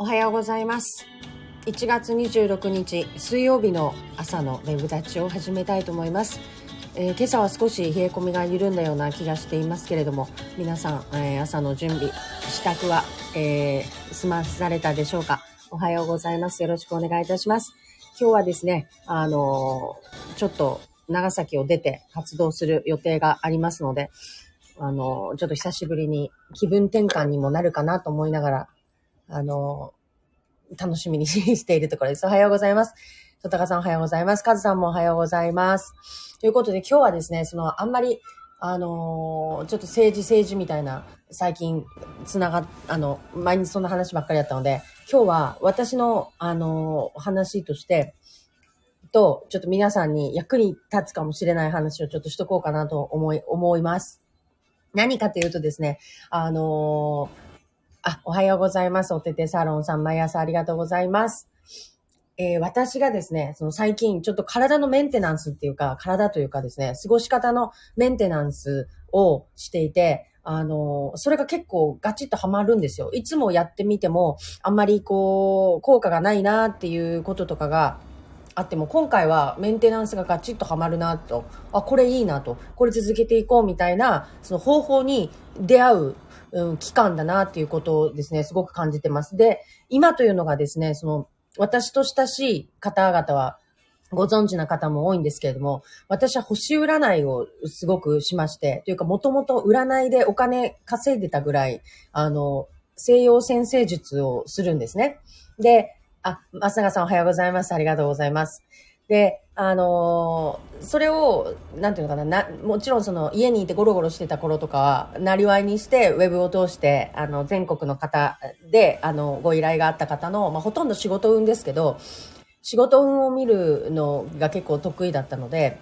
おはようございます。1月26日水曜日の朝のウェブ立ちを始めたいと思います。えー今朝は少し冷え込みが緩んだような気がしていますけれども、皆さん、えー朝の準備、支度は、えー済まされたでしょうか？おはようございます。よろしくお願いいたします。今日はですね、あのちょっと長崎を出て活動する予定がありますので、あのちょっと久しぶりに気分転換にもなるかなと思いながら、あの、楽しみに しているところです。おはようございます。戸高さんおはようございます。カズさんもおはようございます。ということで今日はですね、そのあんまり、あのちょっと政治政治みたいな、最近つなが、あの、毎日そんな話ばっかりだったので、今日は私の、あのー話として、と、ちょっと皆さんに役に立つかもしれない話をちょっとしとこうかなと思い、思います。何かというとですね、あのーあ、おはようございます。おててサロンさん、毎朝ありがとうございます。えー私がですね、その最近ちょっと体のメンテナンスっていうか、体というかですね、過ごし方のメンテナンスをしていて、あのそれが結構ガチッとハマるんですよ。いつもやってみても、あんまりこう、効果がないなっていうこととかがあっても、今回はメンテナンスがガチッとハマるなと、あ、これいいなと、これ続けていこうみたいな、その方法に出会う、うん、期間だなっていうことをですね、すごく感じてます。で、今というのがですね、その、私と親しい方々は、ご存知な方も多いんですけれども、私は星占いをすごくしまして、というかもともと占いでお金稼いでたぐらい、あの、西洋先生術をするんですね。で、あ、松永さんおはようございます。ありがとうございます。で、あのーそれを、なんていうのかなな、もちろんその家にいてゴロゴロしてた頃とかは、なりわいにして、ウェブを通して、あの、全国の方で、あの、ご依頼があった方の、まあ、ほとんど仕事運ですけど、仕事運を見るのが結構得意だったので、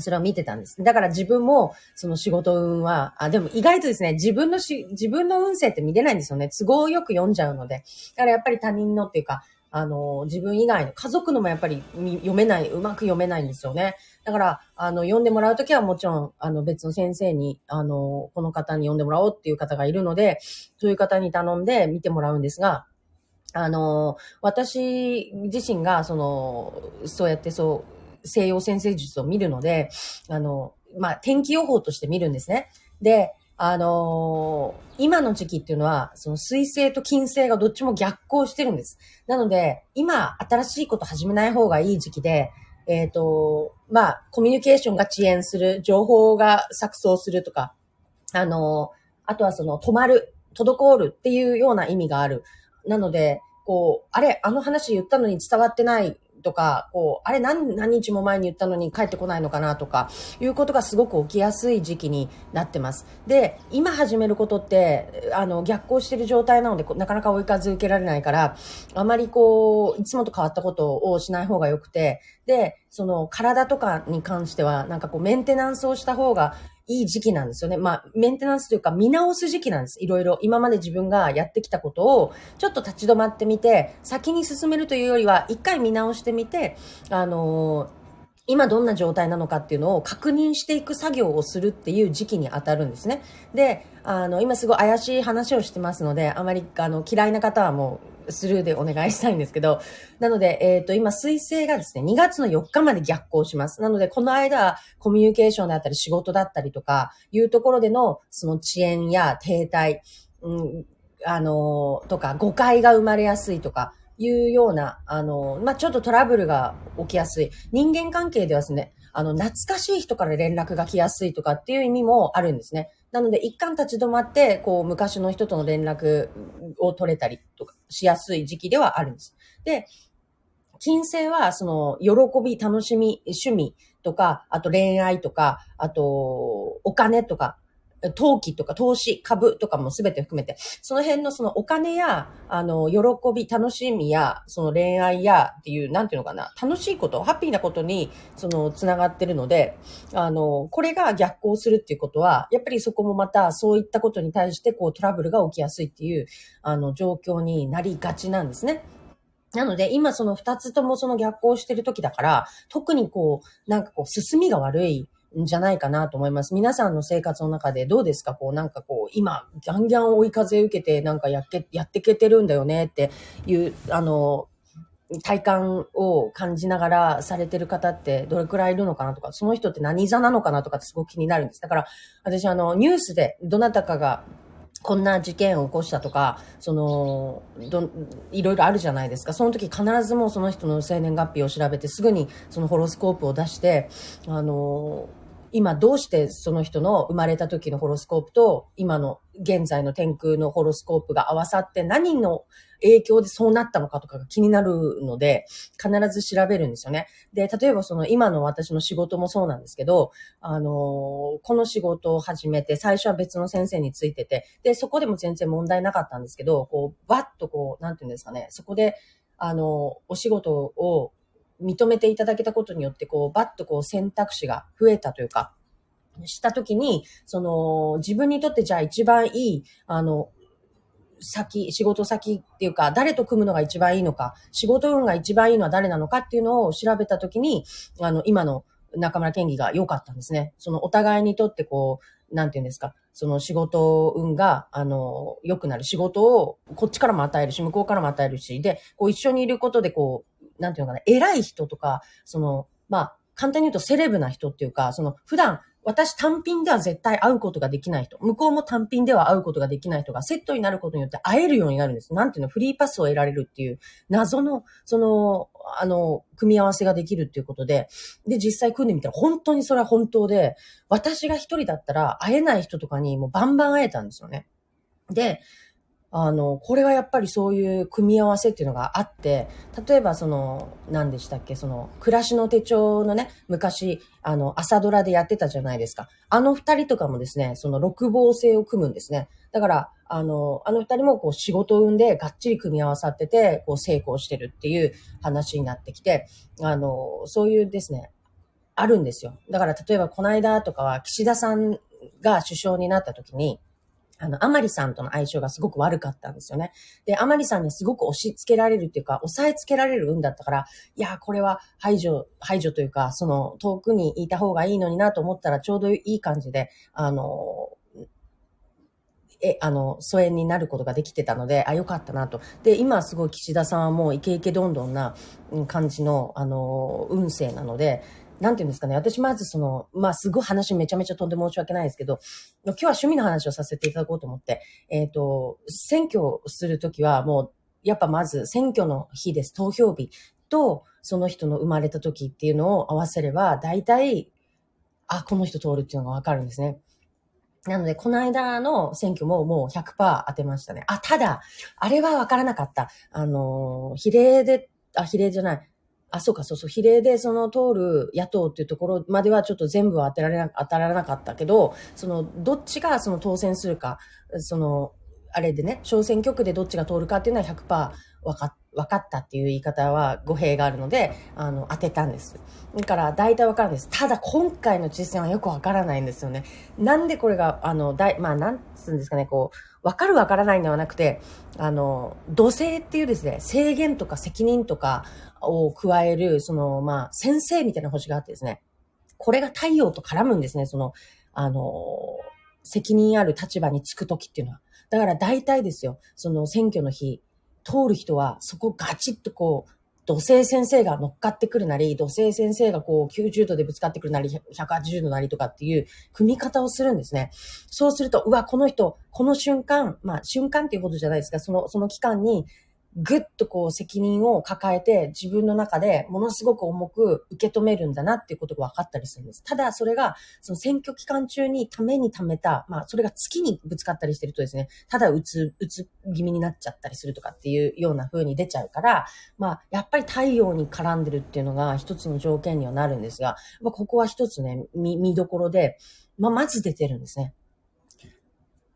それを見てたんです。だから自分も、その仕事運は、あ、でも意外とですね、自分のし、自分の運勢って見れないんですよね。都合よく読んじゃうので。だからやっぱり他人のっていうか、あの、自分以外の家族のもやっぱり読めない、うまく読めないんですよね。だから、あの、読んでもらうときはもちろん、あの、別の先生に、あの、この方に読んでもらおうっていう方がいるので、そういう方に頼んで見てもらうんですが、あの、私自身が、その、そうやってそう、西洋先生術を見るので、あの、まあ、天気予報として見るんですね。で、あの今の時期っていうのは、その水星と金星がどっちも逆行してるんです。なので、今、新しいこと始めない方がいい時期で、えっ、と、まあ、コミュニケーションが遅延する、情報が錯綜するとか、あの、あとはその止まる、滞るっていうような意味がある。なので、こう、あれ、あの話言ったのに伝わってないとか、こう、あれ何、何日も前に言ったのに帰ってこないのかなとか、いうことがすごく起きやすい時期になってます。で、今始めることって、あの、逆行してる状態なので、なかなか追い風受けられないから、あまりこう、いつもと変わったことをしない方が良くて、で、その体とかに関しては、なんかこうメンテナンスをした方がいい時期なんですよね。まあ、メンテナンスというか見直す時期なんです。いろいろ。今まで自分がやってきたことを、ちょっと立ち止まってみて、先に進めるというよりは、一回見直してみて、あのー今どんな状態なのかっていうのを確認していく作業をするっていう時期に当たるんですね。で、あの、今すごい怪しい話をしてますので、あまりあの嫌いな方はもうスルーでお願いしたいんですけど、なので、えっ、と、今、水星がですね、2月の4日まで逆行します。なので、この間、コミュニケーションだったり、仕事だったりとか、いうところでの、その遅延や停滞、うん、あの、とか、誤解が生まれやすいとか、いうような、あの、まあ、ちょっとトラブルが起きやすい。人間関係ではですね、あの、懐かしい人から連絡が来やすいとかっていう意味もあるんですね。なので、一旦立ち止まって、こう、昔の人との連絡を取れたりとかしやすい時期ではあるんです。で、金星は、その、喜び、楽しみ、趣味とか、あと恋愛とか、あと、お金とか、投機とか投資、株とかも全て含めて、その辺のそのお金や、あの、喜び、楽しみや、その恋愛やっていう、なんていうのかな、楽しいこと、ハッピーなことに、その、つながってるので、あの、これが逆行するっていうことは、やっぱりそこもまた、そういったことに対して、こう、トラブルが起きやすいっていう、あの、状況になりがちなんですね。なので、今その二つともその逆行してる時だから、特にこう、なんかこう、進みが悪い、んじゃないかなと思います。皆さんの生活の中でどうですか？こうなんかこう、今、ギャンギャン追い風受けてなんかやっけ、やってけてるんだよねっていう、あの、体感を感じながらされてる方ってどれくらいいるのかなとか、その人って何座なのかなとかってすごく気になるんです。だから、私あの、ニュースでどなたかがこんな事件を起こしたとか、その、ど、いろいろあるじゃないですか。その時必ずもうその人の生年月日を調べて、すぐにそのホロスコープを出して、あの、今どうしてその人の生まれた時のホロスコープと今の現在の天空のホロスコープが合わさって何の影響でそうなったのかとかが気になるので、必ず調べるんですよね。で、例えばその今の私の仕事もそうなんですけど、あの、この仕事を始めて、最初は別の先生についてて、で、そこでも全然問題なかったんですけど、こう、バッとこう、なんていうんですかね、そこで、あの、お仕事を認めていただけたことによって、こう、バッとこう選択肢が増えたというか、したときに、その、自分にとってじゃあ一番いい、あの、先、仕事先っていうか、誰と組むのが一番いいのか、仕事運が一番いいのは誰なのかっていうのを調べたときに、あの、今の中村県議が良かったんですね。そのお互いにとってこう、なんていうんですか、その仕事運が、あの、良くなる仕事を、こっちからも与えるし、向こうからも与えるし、で、こう一緒にいることでこう、なんていうのかな、偉い人とか、その、まあ、簡単に言うとセレブな人っていうか、その、普段、私単品では絶対会うことができない人、向こうも単品では会うことができない人がセットになることによって会えるようになるんです。なんていうの、フリーパスを得られるっていう、謎の、その、あの、組み合わせができるっていうことで、で、実際組んでみたら本当にそれは本当で、私が一人だったら会えない人とかにもうバンバン会えたんですよね。で、あの、これはやっぱりそういう組み合わせっていうのがあって、例えばその、何でしたっけ、その、暮らしの手帳のね、昔、あの、朝ドラでやってたじゃないですか。あの二人とかもですね、その六芒星を組むんですね。だから、あの、あの二人もこう仕事運でがっちり組み合わさってて、こう成功してるっていう話になってきて、あの、そういうですね、あるんですよ。だから例えばこの間とかは岸田さんが首相になった時に、あの、アマリさんとの相性がすごく悪かったんですよね。で、アマリさんにすごく押し付けられるっていうか、押さえつけられる運だったから、いや、これは排除、排除というか、その、遠くにいた方がいいのになと思ったら、ちょうどいい感じで、あの、え、あの、疎遠になることができてたので、あ、よかったなと。で、今すごい岸田さんはもうイケイケどんどんな感じの、あの、運勢なので、なんていうんですかね、私まずその、まあ、すごい話めちゃめちゃ飛んで申し訳ないですけど、今日は趣味の話をさせていただこうと思って、えっ、ー、と、選挙するときはもう、やっぱまず選挙の日です、投票日と、その人の生まれた時っていうのを合わせれば、大体、あ、この人通るっていうのがわかるんですね。なので、この間の選挙ももう100%当てましたね。あ、ただ、あれはわからなかった。あの、比例で、あ、比例じゃない。あ、そうか、そうそう、比例でその通る野党っていうところまではちょっと全部は当てられな、当たらなかったけど、その、どっちがその当選するか、その、あれでね、小選挙区でどっちが通るかっていうのは100%分かっ分かったっていう言い方は語弊があるので、あの、当てたんです。だから、大体分かるんです。ただ、今回の実践はよく分からないんですよね。なんでこれが、あの、だい、まあ、なんつうんですかね、こう、分かる分からないんではなくて、あの、土星っていうですね、制限とか責任とかを加える、その、まあ、先生みたいな星があってですね、これが太陽と絡むんですね、その、あの、責任ある立場につくときっていうのは。だから大体ですよ、その選挙の日、通る人は、そこガチッとこう、土星先生が乗っかってくるなり、土星先生がこう90度でぶつかってくるなり、180度なりとかっていう組み方をするんですね。そうすると、うわ、この人、この瞬間、まあ瞬間っていうことじゃないですか、その、その期間にぐっとこう責任を抱えて自分の中でものすごく重く受け止めるんだなっていうことが分かったりするんです。ただそれがその選挙期間中にためにためた、まあそれが月にぶつかったりしてるとですね、ただうつ、うつ気味になっちゃったりするとかっていうような風に出ちゃうから、まあやっぱり太陽に絡んでるっていうのが一つの条件にはなるんですが、まあ、ここは一つね、見、見どころで、まあまず出てるんですね。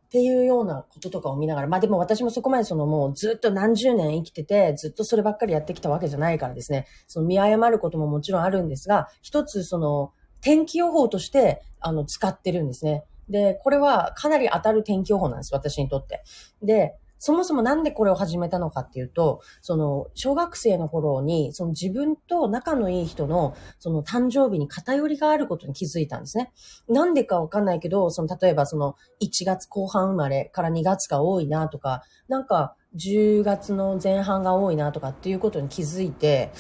っていうようなこととかを見ながら、まあでも私もそこまでそのもうずっと何十年生きてて、ずっとそればっかりやってきたわけじゃないからですね、その見誤ることももちろんあるんですが、一つその天気予報としてあの使ってるんですね。で、これはかなり当たる天気予報なんです、私にとって。で、そもそもなんでこれを始めたのかっていうと、その、小学生の頃に、その自分と仲のいい人の、その誕生日に偏りがあることに気づいたんですね。なんでかわかんないけど、その、例えばその、1月後半生まれから2月が多いなとか、なんか、10月の前半が多いなとかっていうことに気づいて、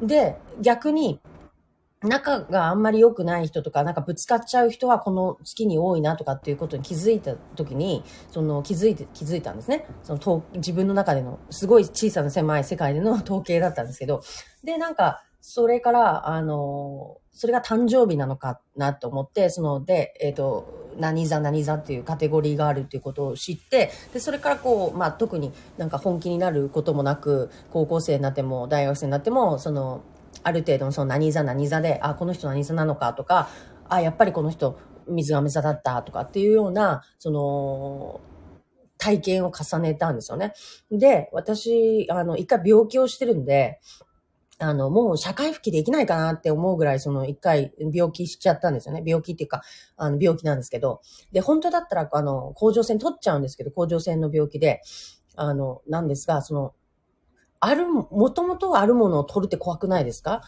で、逆に、仲があんまり良くない人とか、なんかぶつかっちゃう人はこの月に多いなとかっていうことに気づいた時に、その気づいて、気づいたんですね。その自分の中での、すごい小さな狭い世界での 統計だったんですけど、で、なんか、それから、あの、それが誕生日なのかなと思って、その、で、えっ、ー、と、何座何座っていうカテゴリーがあるっていうことを知って、で、それからこう、まあ、特になんか本気になることもなく、高校生になっても、大学生になっても、その、ある程度のその何座何座で、あ、この人何座なのかとか、あ、やっぱりこの人水亀座だったとかっていうような、その、体験を重ねたんですよね。で、私、あの、一回病気をしてるんで、あの、もう社会復帰できないかなって思うぐらい、その一回病気しちゃったんですよね。病気っていうか、あの、病気なんですけど。で、本当だったら、あの、甲状腺取っちゃうんですけど、甲状腺の病気で、あの、なんですが、その、ある、もともとあるものを取るって怖くないですか？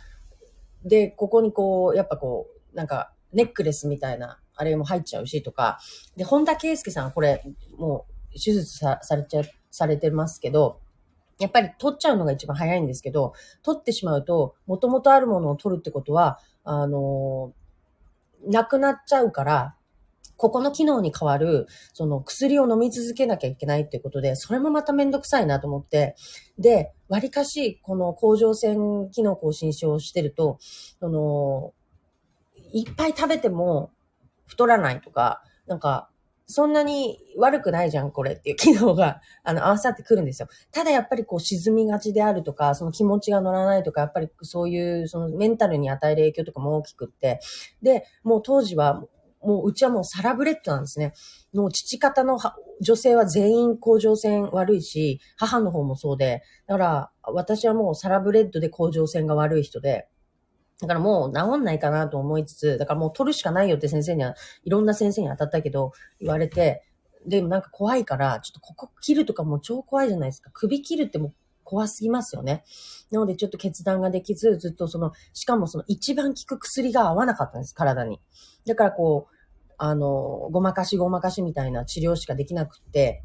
で、ここにこう、やっぱこう、なんか、ネックレスみたいな、あれも入っちゃうしとか。で、本田圭佑さん、これ、もう、手術さされちゃ、されてますけど、やっぱり取っちゃうのが一番早いんですけど、取ってしまうと、もともとあるものを取るってことは、あのなくなっちゃうから、ここの機能に変わる、その薬を飲み続けなきゃいけないっていうことで、それもまためんどくさいなと思って、で、割かし、この甲状腺機能更新症をしてると、その、いっぱい食べても太らないとか、なんか、そんなに悪くないじゃん、これっていう機能が、あの、合わさってくるんですよ。ただやっぱりこう沈みがちであるとか、その気持ちが乗らないとか、やっぱりそういう、そのメンタルに与える影響とかも大きくって、で、もう当時はもううちはもうサラブレッドなんですね。もう父方の女性は全員甲状腺悪いし、母の方もそうで、だから私はもうサラブレッドで甲状腺が悪い人で、だからもう治んないかなと思いつつ、だからもう取るしかないよって先生には、いろんな先生に当たったけど、言われて、でもなんか怖いから、ちょっとここ切るとかも超怖いじゃないですか。首切るってもう怖すぎますよね。なのでちょっと決断ができず、ずっとその、しかもその一番効く薬が合わなかったんです、体に。だからこう、あの、ごまかしごまかしみたいな治療しかできなくって、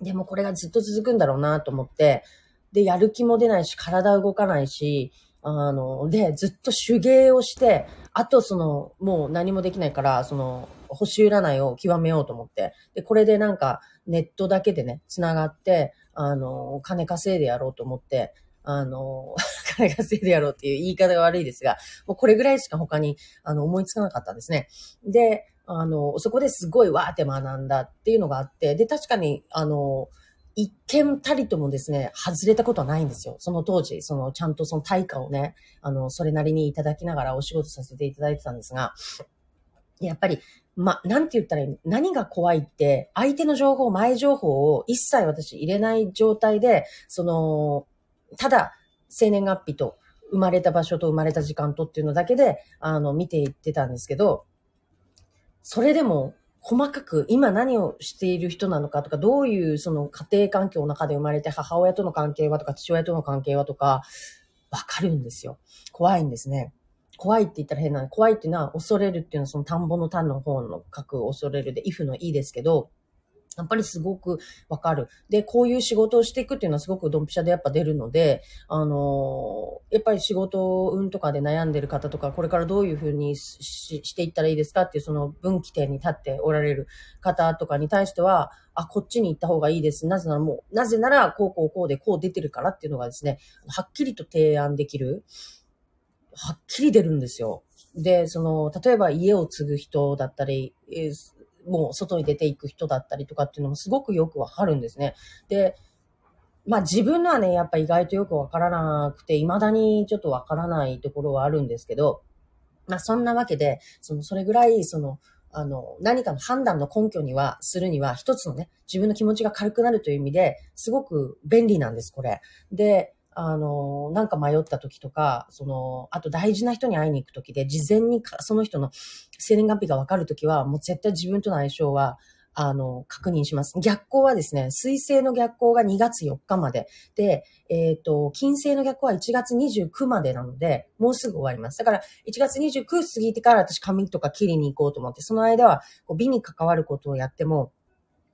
でもこれがずっと続くんだろうなと思って、で、やる気も出ないし、体動かないし、あの、で、ずっと手芸をして、あとその、もう何もできないから、その、星占いを極めようと思って、で、これでなんか、ネットだけでね、繋がって、あの、金稼いでやろうと思って、あの、金稼いでやろうっていう言い方が悪いですが、もうこれぐらいしか他に、あの、思いつかなかったんですね。で、あの、そこですごいわーって学んだっていうのがあって、で、確かに、あの、一見たりともですね、外れたことはないんですよ。その当時、その、ちゃんとその対価をね、あの、それなりにいただきながらお仕事させていただいてたんですが、やっぱり、ま、なんて言ったらいい何が怖いって、相手の情報、前情報を一切私入れない状態で、その、ただ、生年月日と、生まれた場所と生まれた時間とっていうのだけで、あの、見ていってたんですけど、それでも細かく今何をしている人なのかとか、どういうその家庭環境の中で生まれて母親との関係はとか父親との関係はとか、わかるんですよ。怖いんですね。怖いって言ったら変なの。怖いっていうのは恐れるっていうのはその田んぼの田の方の書く恐れるで、if のいいですけど、やっぱりすごくわかる。で、こういう仕事をしていくっていうのはすごくドンピシャでやっぱ出るので、あのー、やっぱり仕事運とかで悩んでる方とか、これからどういうふうにしていったらいいですかっていうその分岐点に立っておられる方とかに対しては、あ、こっちに行った方がいいです。なぜならもう、なぜならこうこうこうでこう出てるからっていうのがですね、はっきりと提案できる。はっきり出るんですよ。で、その、例えば家を継ぐ人だったり、もう外に出ていく人だったりとかっていうのもすごくよくわかるんですね。で、まあ自分のはね、やっぱ意外とよくわからなくて、未だにちょっとわからないところはあるんですけど、まあそんなわけで、その、それぐらい、その、あの、何かの判断の根拠には、するには、一つのね、自分の気持ちが軽くなるという意味で、すごく便利なんです、これ。で、あの、なんか迷った時とか、その、あと大事な人に会いに行く時で、事前にその人の生年月日がわかる時は、もう絶対自分との相性は、あの、確認します。逆光はですね、水星の逆光が2月4日まで。で、えっ、ー、と、金星の逆光は1月29までなので、もうすぐ終わります。だから、1月29過ぎてから私髪とか切りに行こうと思って、その間は、こう美に関わることをやっても、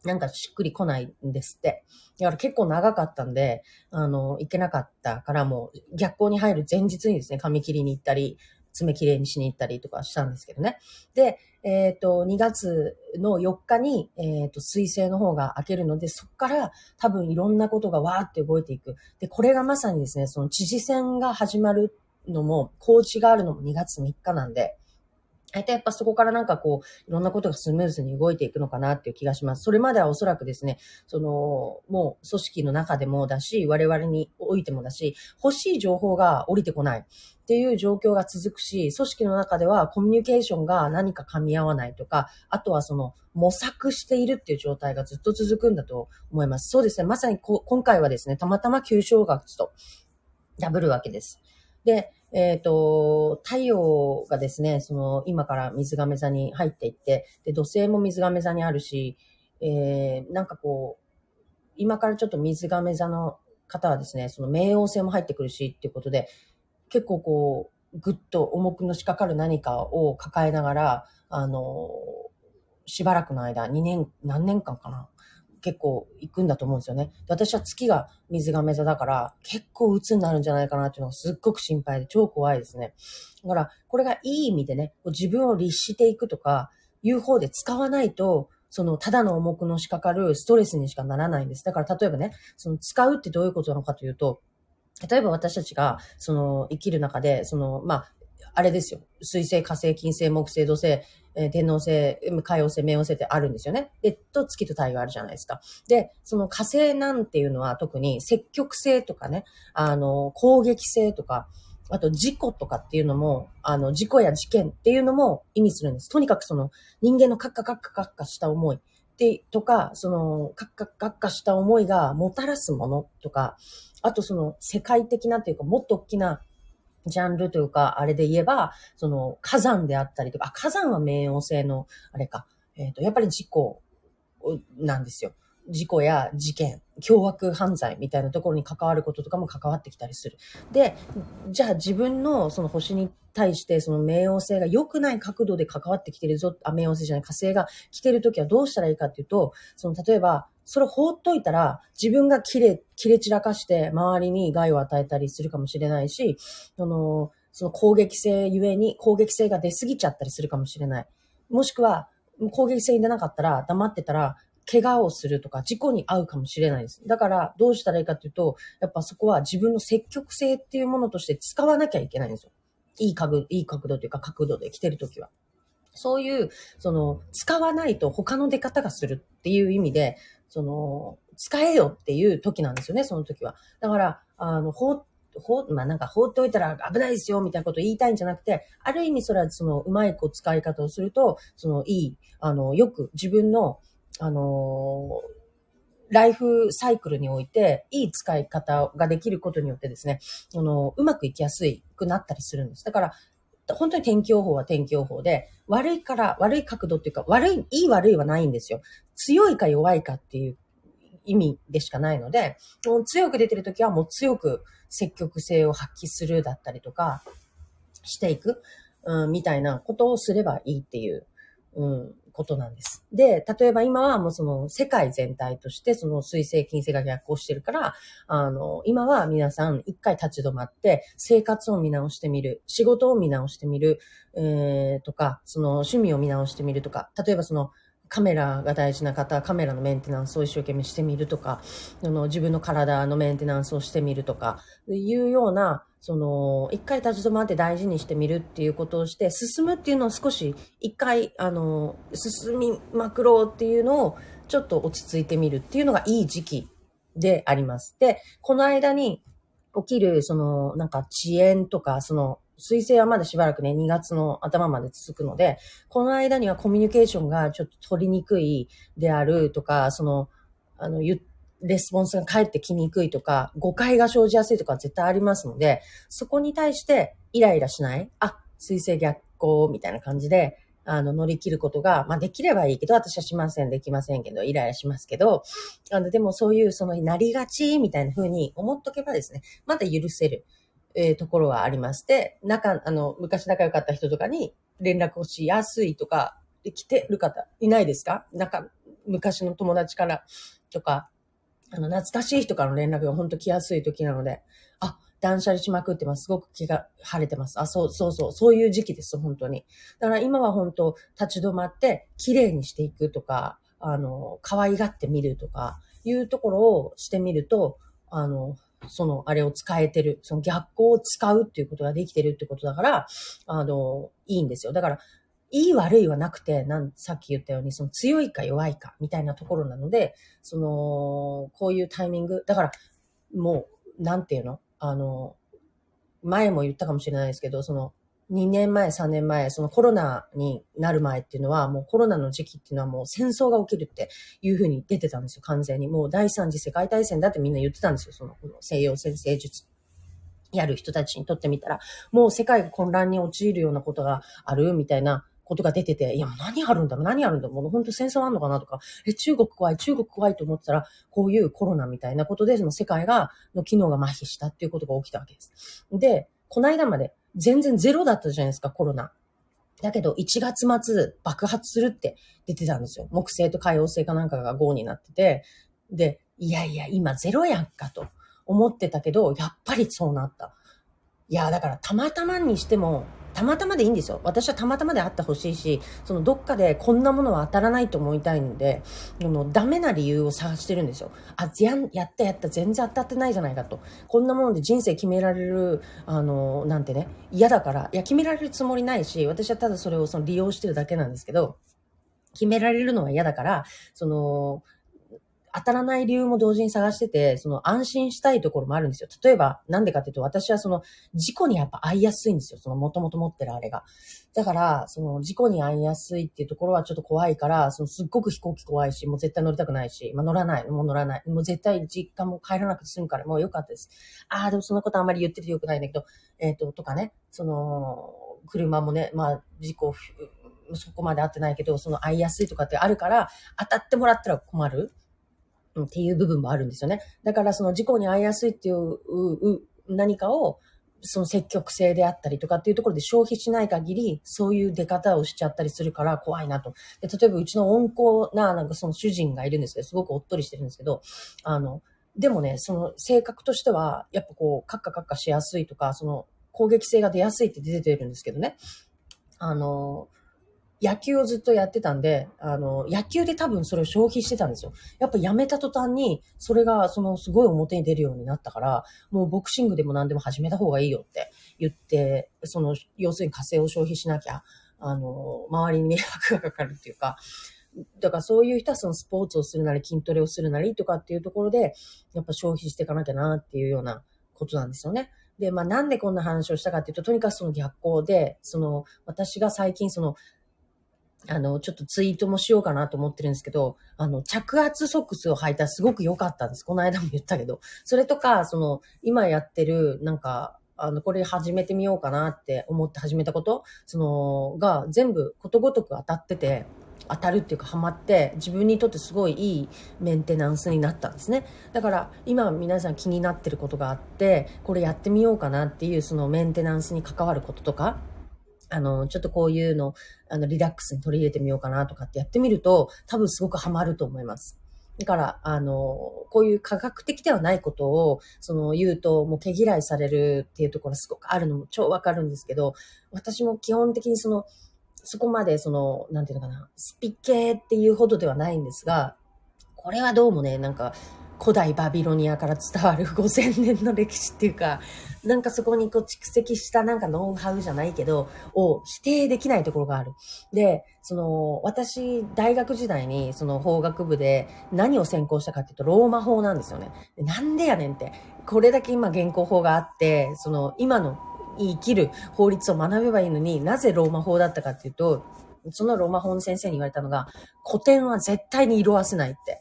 なんかしっくり来ないんですって。だから結構長かったんで、あの、行けなかったからもう逆光に入る前日にですね、髪切りに行ったり、爪きれいにしに行ったりとかしたんですけどね。で、えっ、ー、と、2月の4日に、えっ、ー、と、水星の方が開けるので、そこから多分いろんなことがわーって動いていく。で、これがまさにですね、その知事選が始まるのも、高知があるのも2月3日なんで、大体やっぱそこからなんかこう、いろんなことがスムーズに動いていくのかなっていう気がします。それまではおそらくですね、その、もう組織の中でもだし、我々においてもだし、欲しい情報が降りてこないっていう状況が続くし、組織の中ではコミュニケーションが何か噛み合わないとか、あとはその模索しているっていう状態がずっと続くんだと思います。そうですね、まさに今回はですね、たまたま旧正月とダブるわけです。で、えっ、ー、と、太陽がですね、その、今から水亀座に入っていって、で、土星も水亀座にあるし、えー、なんかこう、今からちょっと水亀座の方はですね、その冥王星も入ってくるしっていうことで、結構こう、ぐっと重くのしかかる何かを抱えながら、あの、しばらくの間、2年、何年間かな、結構行くんだと思うんですよね。で私は月が水亀座だから、結構鬱になるんじゃないかなっていうのがすっごく心配で超怖いですね。だから、これがいい意味でね、自分を律していくとか、いう方で使わないと、その、ただの重くのしかかるストレスにしかならないんです。だから、例えばね、その、使うってどういうことなのかというと、例えば私たちが、その、生きる中で、その、まあ、あれですよ。水星、火星、金星、木星、土星、えー、天王星、海王星、冥王星ってあるんですよね。で、と月と太陽あるじゃないですか。で、その火星なんていうのは特に積極性とかね、あの、攻撃性とか、あと事故とかっていうのも、あの、事故や事件っていうのも意味するんです。とにかくその人間のカッカカッカカッカした思い。で、とか、その、カッカッカッカした思いがもたらすものとか、あとその世界的なというか、もっと大きなジャンルというか、あれで言えば、その火山であったりとか、火山は冥王星の、あれか、えっ、ー、と、やっぱり事故なんですよ。事故や事件、凶悪犯罪みたいなところに関わることとかも関わってきたりする。で、じゃあ自分のその星に対してその冥王星が良くない角度で関わってきてるぞ、あ、冥王星じゃない、火星が来てるときはどうしたらいいかっていうと、その例えば、それ放っといたら、自分が切れ、切れ散らかして、周りに害を与えたりするかもしれないし、その、その攻撃性ゆえに攻撃性が出すぎちゃったりするかもしれない。もしくは、攻撃性に出なかったら、黙ってたら、怪我をするとか、事故に遭うかもしれないです。だから、どうしたらいいかっていうと、やっぱそこは自分の積極性っていうものとして使わなきゃいけないんですよ。いい角度、いい角度というか角度で来てるときは。そういう、その、使わないと他の出方がするっていう意味で、その、使えよっていう時なんですよね、その時は。だから、あの、放、ほ、まあ、なんか放っておいたら危ないですよ、みたいなことを言いたいんじゃなくて、ある意味それはその、うまいこう使い方をすると、その、いい、あの、よく自分の、あのライフサイクルにおいて、いい使い方ができることによってですね、あの、うまくいきやすくなったりするんです。だから、本当に天気予報は天気予報で、悪いから、悪い角度っていうか、悪い、いい悪いはないんですよ。強いか弱いかっていう意味でしかないので、もう強く出てるときはもう強く積極性を発揮するだったりとか、していく、うん、みたいなことをすればいいっていう、うん、ことなんです。で、例えば今はもうその世界全体としてその水星金星が逆行してるから、あの、今は皆さん一回立ち止まって生活を見直してみる、仕事を見直してみる、えー、とか、その趣味を見直してみるとか、例えばそのカメラが大事な方はカメラのメンテナンスを一生懸命してみるとか、あの自分の体のメンテナンスをしてみるとか、いうような、その、一回立ち止まって大事にしてみるっていうことをして、進むっていうのを少し、一回、あの、進みまくろうっていうのを、ちょっと落ち着いてみるっていうのがいい時期であります。で、この間に起きる、その、なんか遅延とか、その、水星はまだしばらくね、2月の頭まで続くので、この間にはコミュニケーションがちょっと取りにくいであるとか、その、あの、レスポンスが返ってきにくいとか、誤解が生じやすいとか絶対ありますので、そこに対してイライラしないあ、水星逆行みたいな感じで、あの、乗り切ることが、まあ、できればいいけど、私はしません、できませんけど、イライラしますけど、あの、でもそういう、その、なりがち、みたいな風に思っとけばですね、まだ許せる、えー、ところはありまして、仲、あの、昔仲良かった人とかに連絡をしやすいとか、来てる方、いないですか？なか、昔の友達からとか、あの、懐かしい人からの連絡が本当来やすい時なので、あ、断捨離しまくってます。すごく気が晴れてます。あ、そうそうそう。そういう時期です、本当に。だから今は本当、立ち止まって、綺麗にしていくとか、あの、可愛がってみるとか、いうところをしてみると、あの、その、あれを使えてる、その逆光を使うっていうことができてるってことだから、あの、いいんですよ。だから、いい悪いはなくて、なん、さっき言ったように、その強いか弱いかみたいなところなので、その、こういうタイミング、だから、もう、なんていうの？あの、前も言ったかもしれないですけど、その、2年前、3年前、そのコロナになる前っていうのは、もうコロナの時期っていうのはもう戦争が起きるっていうふうに出てたんですよ、完全に。もう第三次世界大戦だってみんな言ってたんですよ、その西洋先生術。やる人たちにとってみたら、もう世界が混乱に陥るようなことがあるみたいなことが出てて、いや、何あるんだろう何あるんだろうもう本当戦争あんのかなとか、え、中国怖い、中国怖いと思ってたら、こういうコロナみたいなことで、その世界が、の機能が麻痺したっていうことが起きたわけです。で、この間まで全然ゼロだったじゃないですか、コロナ。だけど、1月末爆発するって出てたんですよ。木星と海王星かなんかが5になってて、で、いやいや、今ゼロやんかと思ってたけど、やっぱりそうなった。いや、だからたまたまにしても、たまたまでいいんですよ。私はたまたまであってほしいし、そのどっかでこんなものは当たらないと思いたいので、あのダメな理由を探してるんですよ。あ、ややったやった、全然当たってないじゃないかと。こんなもので人生決められる、あの、なんてね、嫌だから、いや、決められるつもりないし、私はただそれをその利用してるだけなんですけど、決められるのは嫌だから、その、当たらない理由も同時に探してて、その安心したいところもあるんですよ。例えば、なんでかっていうと、私はその事故にやっぱ遭いやすいんですよ。その元々持ってるあれが。だから、その事故に遭いやすいっていうところはちょっと怖いから、そのすっごく飛行機怖いし、もう絶対乗りたくないし、まあ乗らない、もう乗らない。もう絶対実家も帰らなくて済むから、もうよかったです。ああ、でもそのことあんまり言っててよくないんだけど、えっ、ー、と、とかね、その、車もね、まあ事故、そこまで合ってないけど、その会いやすいとかってあるから、当たってもらったら困る。っていう部分もあるんですよね。だからその事故に遭いやすいっていう何かをその積極性であったりとかっていうところで消費しない限り、そういう出方をしちゃったりするから怖いなと。で例えばうちの温厚な、なんかその主人がいるんですけど、すごくおっとりしてるんですけど、あの、でもね、その性格としては、やっぱこう、カッカカッカしやすいとか、その攻撃性が出やすいって出てるんですけどね。あの、野球をずっとやってたんで、あの、野球で多分それを消費してたんですよ。やっぱやめた途端に、それが、その、すごい表に出るようになったから、もうボクシングでも何でも始めた方がいいよって言って、その、要するに火星を消費しなきゃ、あの、周りに迷惑がかかるっていうか、だからそういう人はそのスポーツをするなり筋トレをするなりとかっていうところで、やっぱ消費していかなきゃなっていうようなことなんですよね。で、まあなんでこんな話をしたかっていうと、とにかくその逆行で、その私が最近そのあの、ちょっとツイートもしようかなと思ってるんですけど、あの、着圧ソックスを履いたらすごく良かったんです。この間も言ったけど。それとか、その、今やってる、なんか、あの、これ始めてみようかなって思って始めたこと、その、が全部ことごとく当たってて、当たるっていうかハマって自分にとってすごいいいメンテナンスになったんですねだから今皆さん気になってることがあってこれやってみようかなっていうそのメンテナンスに関わることとかあの、ちょっとこういうの、あの、リラックスに取り入れてみようかなとかってやってみると、多分すごくハマると思います。だから、あの、こういう科学的ではないことを、その、言うと、もう毛嫌いされるっていうところすごくあるのも超わかるんですけど、私も基本的にその、そこまでその、なんていうのかな、スピ系っていうほどではないんですが、これはどうもね、なんか、古代バビロニアから伝わる5000年の歴史っていうか、なんかそこにこう蓄積したなんかノウハウじゃないけど、を否定できないところがある。で、その、私、大学時代にその法学部で何を専攻したかっていうと、ローマ法なんですよね。なんでやねんって。これだけ今現行法があって、その、今の生きる法律を学べばいいのになぜローマ法だったかっていうと、そのローマ法の先生に言われたのが、古典は絶対に色あせないって。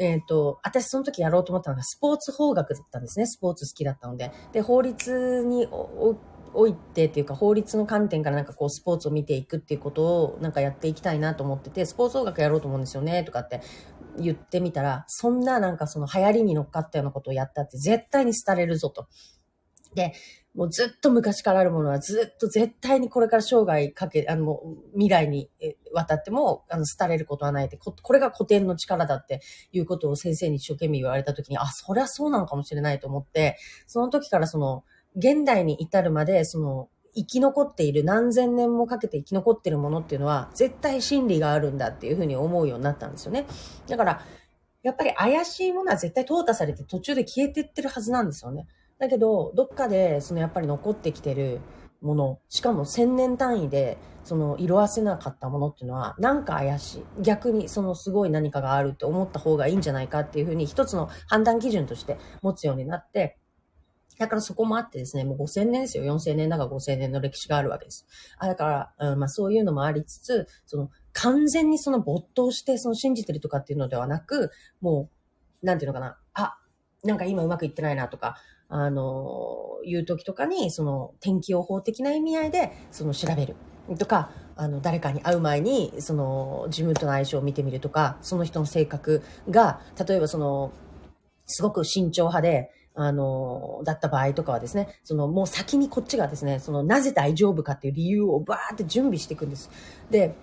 えっ、ー、と、私その時やろうと思ったのがスポーツ法学だったんですね。スポーツ好きだったので。で、法律においてっていうか法律の観点からなんかこうスポーツを見ていくっていうことをなんかやっていきたいなと思ってて、スポーツ音楽やろうと思うんですよねとかって言ってみたら、そんななんかその流行りに乗っかったようなことをやったって絶対に廃れるぞと。で、もうずっと昔からあるものはずっと絶対にこれから生涯かけ、あの、未来に渡っても、あの、廃れることはないってこ、れが古典の力だっていうことを先生に一生懸命言われたときに、あ、そりゃそうなのかもしれないと思って、その時からその、現代に至るまで、その、生き残っている、何千年もかけて生き残っているものっていうのは、絶対真理があるんだっていうふうに思うようになったんですよね。だから、やっぱり怪しいものは絶対淘汰されて途中で消えてってるはずなんですよね。だけど、どっかで、そのやっぱり残ってきてるもの、しかも千年単位で、その色あせなかったものっていうのは、なんか怪しい。逆にそのすごい何かがあるって思った方がいいんじゃないかっていうふうに一つの判断基準として持つようになって、だからそこもあってですね、もう5000年ですよ。4000年だか5000年の歴史があるわけです。あだから、うん、まあそういうのもありつつ、その完全にその没頭してその信じてるとかっていうのではなく、もう、なんていうのかな、あ、なんか今うまくいってないなとか、あの、いう時とかに、その天気予報的な意味合いで、その調べるとか、あの、誰かに会う前に、その、自分との相性を見てみるとか、その人の性格が、例えばその、すごく慎重派で、あの、だった場合とかはですね、そのもう先にこっちがですね、そのなぜ大丈夫かっていう理由をバーって準備していくんです。で、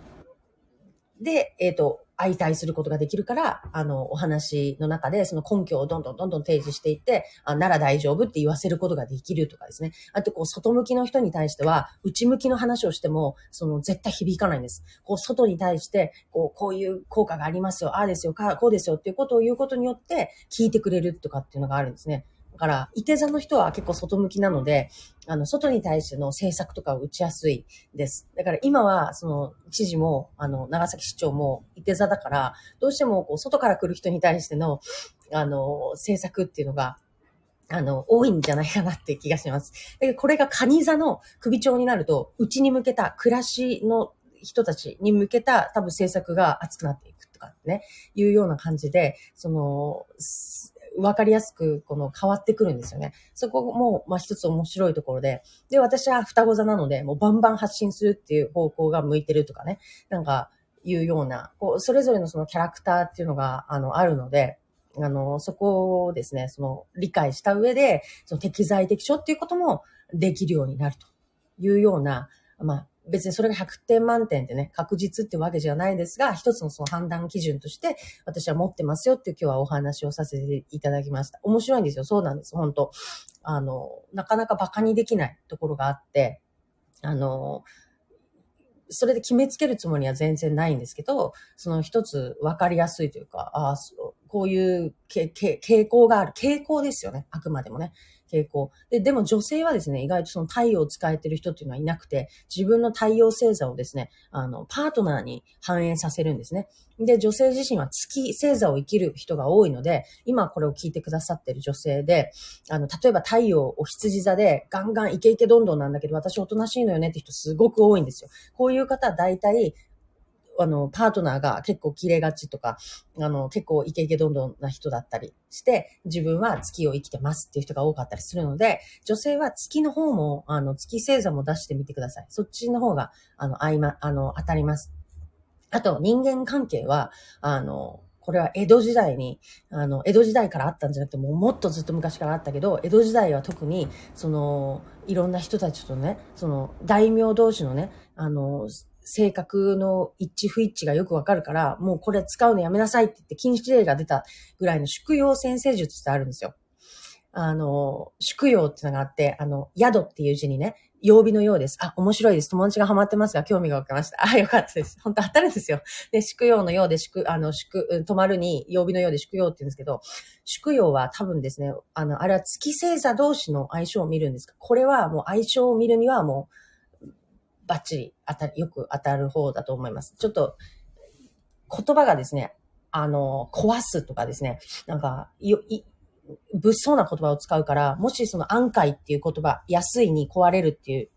で、えっ、ー、と、相対することができるから、あの、お話の中でその根拠をどんどんどんどん提示していって、あなら大丈夫って言わせることができるとかですね。あと、こう、外向きの人に対しては、内向きの話をしても、その、絶対響かないんです。こう、外に対して、こう、こういう効果がありますよ、ああですよ、こうですよっていうことを言うことによって、聞いてくれるとかっていうのがあるんですね。だから、伊手座の人は結構外向きなので、あの、外に対しての政策とかを打ちやすいです。だから今は、その、知事も、あの、長崎市長も伊手座だから、どうしても、こう、外から来る人に対しての、あの、政策っていうのが、あの、多いんじゃないかなって気がします。だけど、これが蟹座の首長になると、うちに向けた暮らしの人たちに向けた多分政策が熱くなっていくとかね、いうような感じで、その、わかりやすく、この変わってくるんですよね。そこも、まあ一つ面白いところで。で、私は双子座なので、もうバンバン発信するっていう方向が向いてるとかね。なんか、いうような、こう、それぞれのそのキャラクターっていうのが、あの、あるので、あの、そこをですね、その、理解した上で、その適材適所っていうこともできるようになるというような、まあ、別にそれが100点満点でね、確実ってわけじゃないですが、一つのその判断基準として私は持ってますよって今日はお話をさせていただきました。面白いんですよ。そうなんです。本当あの、なかなか馬鹿にできないところがあって、あの、それで決めつけるつもりは全然ないんですけど、その一つ分かりやすいというか、ああ、こういう傾向がある。傾向ですよね。あくまでもね。傾向。で、でも女性はですね、意外とその太陽を使えてる人っていうのはいなくて、自分の太陽星座をですね、あの、パートナーに反映させるんですね。で、女性自身は月星座を生きる人が多いので、今これを聞いてくださってる女性で、あの、例えば太陽お羊座でガンガンイケイケどんどんなんだけど、私おとなしいのよねって人すごく多いんですよ。こういう方は大体、あの、パートナーが結構切れがちとか、あの、結構イケイケどんどんな人だったりして、自分は月を生きてますっていう人が多かったりするので、女性は月の方も、あの、月星座も出してみてください。そっちの方が、あの、合いま、あの、当たります。あと、人間関係は、あの、これは江戸時代に、あの、江戸時代からあったんじゃなくて、もうもっとずっと昔からあったけど、江戸時代は特に、その、いろんな人たちとね、その、大名同士のね、あの、性格の一致不一致がよくわかるから、もうこれ使うのやめなさいって言って禁止令が出たぐらいの宿用先生術ってあるんですよ。あの、宿用ってのがあって、あの、宿っていう字にね、曜日のようです。あ、面白いです。友達がハマってますが、興味が湧きました。あ、よかったです。本当当たるんですよ。で、宿用のようで、宿、あの、宿、泊まるに、曜日のようで宿用って言うんですけど、宿用は多分ですね、あの、あれは月星座同士の相性を見るんですかこれはもう相性を見るにはもう、バッチリ当たり、よく当たる方だと思います。ちょっと、言葉がですね、あの、壊すとかですね、なんか、よ、い、物騒な言葉を使うから、もしその安解っていう言葉、安いに壊れるっていう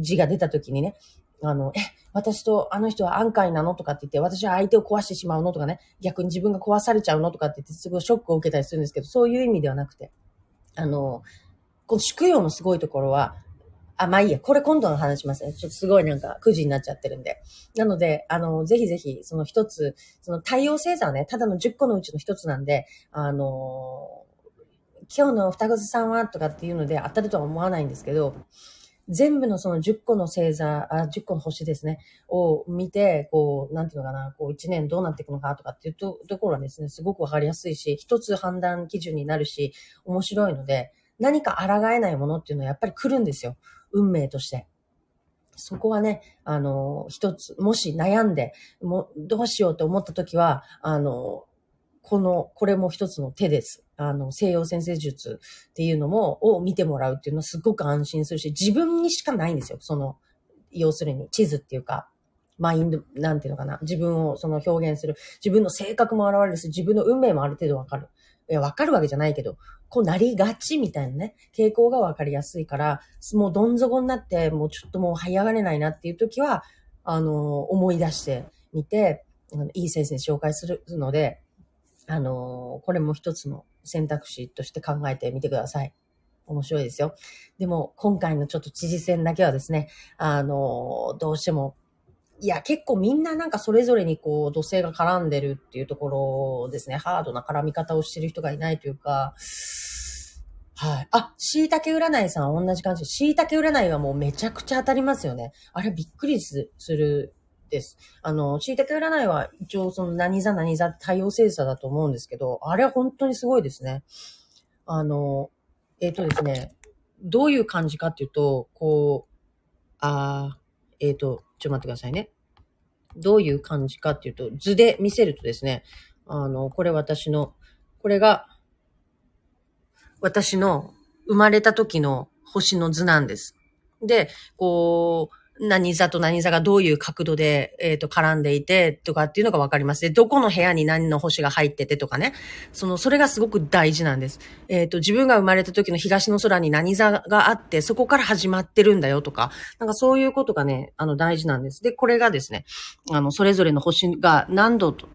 字が出た時にね、あの、え、私とあの人は安解なのとかって言って、私は相手を壊してしまうのとかね、逆に自分が壊されちゃうのとかって言って、すごいショックを受けたりするんですけど、そういう意味ではなくて、あの、この宿用のすごいところは、あ、まあいいや。これ今度の話しますね。ちょっとすごいなんか9時になっちゃってるんで。なので、あの、ぜひぜひ、その一つ、その太陽星座はね、ただの10個のうちの一つなんで、あの今日の双子さんはとかっていうので当たるとは思わないんですけど、全部のその10個の星座、あ、10個の星ですね、を見て、こう、なんていうのかな、こう1年どうなっていくのかとかっていうとところはですね、すごくわかりやすいし、一つ判断基準になるし、面白いので、何か抗えないものっていうのはやっぱり来るんですよ。運命として。そこはね、あの、一つ、もし悩んで、もどうしようと思った時は、あの、この、これも一つの手です。あの、西洋先生術っていうのも、を見てもらうっていうのはすごく安心するし、自分にしかないんですよ。その、要するに地図っていうか、マインド、なんていうのかな。自分をその表現する。自分の性格も現れるし、自分の運命もある程度わかる。いや、わかるわけじゃないけど、こうなりがちみたいなね、傾向がわかりやすいから、もうどん底になって、もうちょっともう這い上がれないなっていう時は、あの、思い出してみて、いい先生に紹介するので、あの、これも一つの選択肢として考えてみてください。面白いですよ。でも、今回のちょっと知事選だけはですね、あの、どうしても、いや、結構みんななんかそれぞれにこう、土星が絡んでるっていうところですね。ハードな絡み方をしてる人がいないというか、はい。あ、椎茸占いさん同じ感じ。椎茸占いはもうめちゃくちゃ当たりますよね。あれびっくりするです。あの、椎茸占いは一応その何座何座太陽星座だと思うんですけど、あれは本当にすごいですね。あの、えっ、ー、とですね、どういう感じかっていうと、こう、あえっ、ー、と、ちょっと待ってくださいね。どういう感じかっていうと、図で見せるとですね、あの、これ私の、これが、私の生まれた時の星の図なんです。で、こう、何座と何座がどういう角度で、えっ、ー、と、絡んでいて、とかっていうのがわかります。で、どこの部屋に何の星が入っててとかね。その、それがすごく大事なんです。えっ、ー、と、自分が生まれた時の東の空に何座があって、そこから始まってるんだよとか、なんかそういうことがね、あの、大事なんです。で、これがですね、あの、それぞれの星が何度と、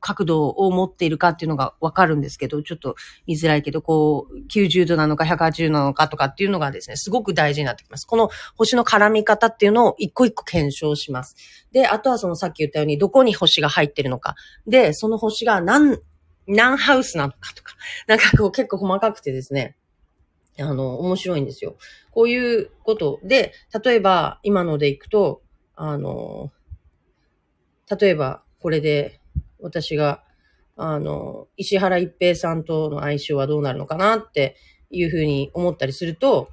角度を持っているかっていうのがわかるんですけど、ちょっと見づらいけど、こう、90度なのか180なのかとかっていうのがですね、すごく大事になってきます。この星の絡み方っていうのを一個一個検証します。で、あとはそのさっき言ったように、どこに星が入ってるのか。で、その星が何、何ハウスなのかとか、なんかこう結構細かくてですね、あの、面白いんですよ。こういうことで、例えば今のでいくと、あの、例えばこれで、私が、あの、石原一平さんとの相性はどうなるのかなっていうふうに思ったりすると、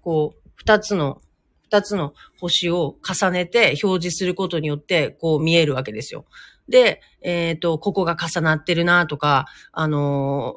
こう、二つの、二つの星を重ねて表示することによって、こう見えるわけですよ。で、えっ、ー、と、ここが重なってるなとか、あの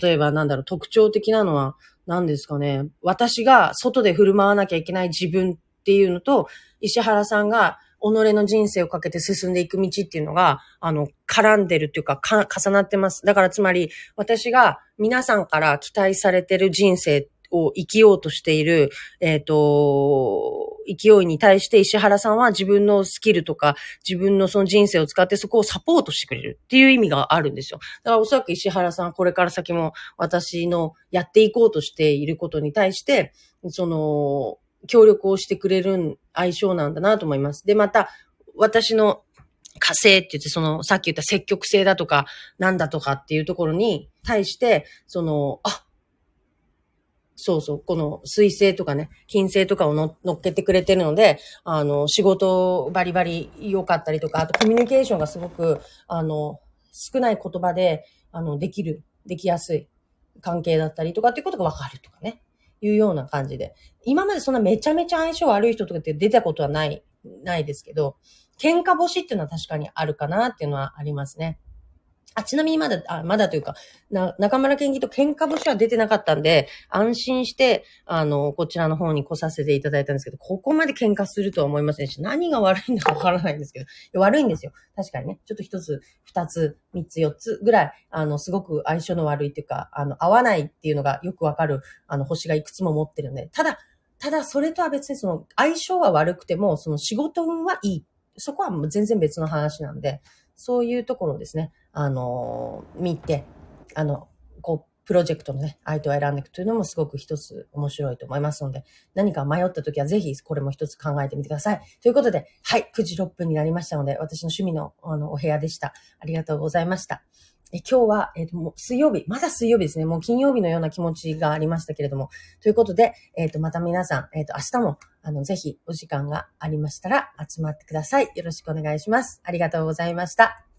例えばなんだろう、特徴的なのは何ですかね。私が外で振る舞わなきゃいけない自分っていうのと、石原さんが己の人生をかけて進んでいく道っていうのが、あの、絡んでるっていうか、か、重なってます。だからつまり、私が皆さんから期待されてる人生を生きようとしている、えっ、ー、と、勢いに対して石原さんは自分のスキルとか自分のその人生を使ってそこをサポートしてくれるっていう意味があるんですよ。だからおそらく石原さんこれから先も私のやっていこうとしていることに対して、その、協力をしてくれる相性なんだなと思います。で、また、私の火星って言って、その、さっき言った積極性だとか、なんだとかっていうところに対して、その、あ、そうそう、この水星とかね、金星とかを乗っけてくれてるので、あの、仕事バリバリ良かったりとか、あとコミュニケーションがすごく、あの、少ない言葉で、あの、できる、できやすい関係だったりとかっていうことがわかるとかね。いうような感じで。今までそんなめちゃめちゃ相性悪い人とかって出たことはない、ないですけど、喧嘩星っていうのは確かにあるかなっていうのはありますね。あ、ちなみにまだ、あ、まだというか、な、中村健議と喧嘩節は出てなかったんで、安心して、あの、こちらの方に来させていただいたんですけど、ここまで喧嘩するとは思いませんし、何が悪いんだかわからないんですけど、悪いんですよ。確かにね。ちょっと一つ、二つ、三つ、四つぐらい、あの、すごく相性の悪いっていうか、あの、合わないっていうのがよくわかる、あの、星がいくつも持ってるんで、ただ、ただ、それとは別にその、相性は悪くても、その仕事運はいい。そこはもう全然別の話なんで、そういうところですね。あの、見て、あの、こう、プロジェクトのね、相手を選んでいくというのもすごく一つ面白いと思いますので、何か迷った時はぜひこれも一つ考えてみてください。ということで、はい、9時6分になりましたので、私の趣味のあのお部屋でした。ありがとうございました。え今日は、えっ、ー、と、もう水曜日、まだ水曜日ですね。もう金曜日のような気持ちがありましたけれども。ということで、えっ、ー、と、また皆さん、えっ、ー、と、明日も、あの、ぜひお時間がありましたら集まってください。よろしくお願いします。ありがとうございました。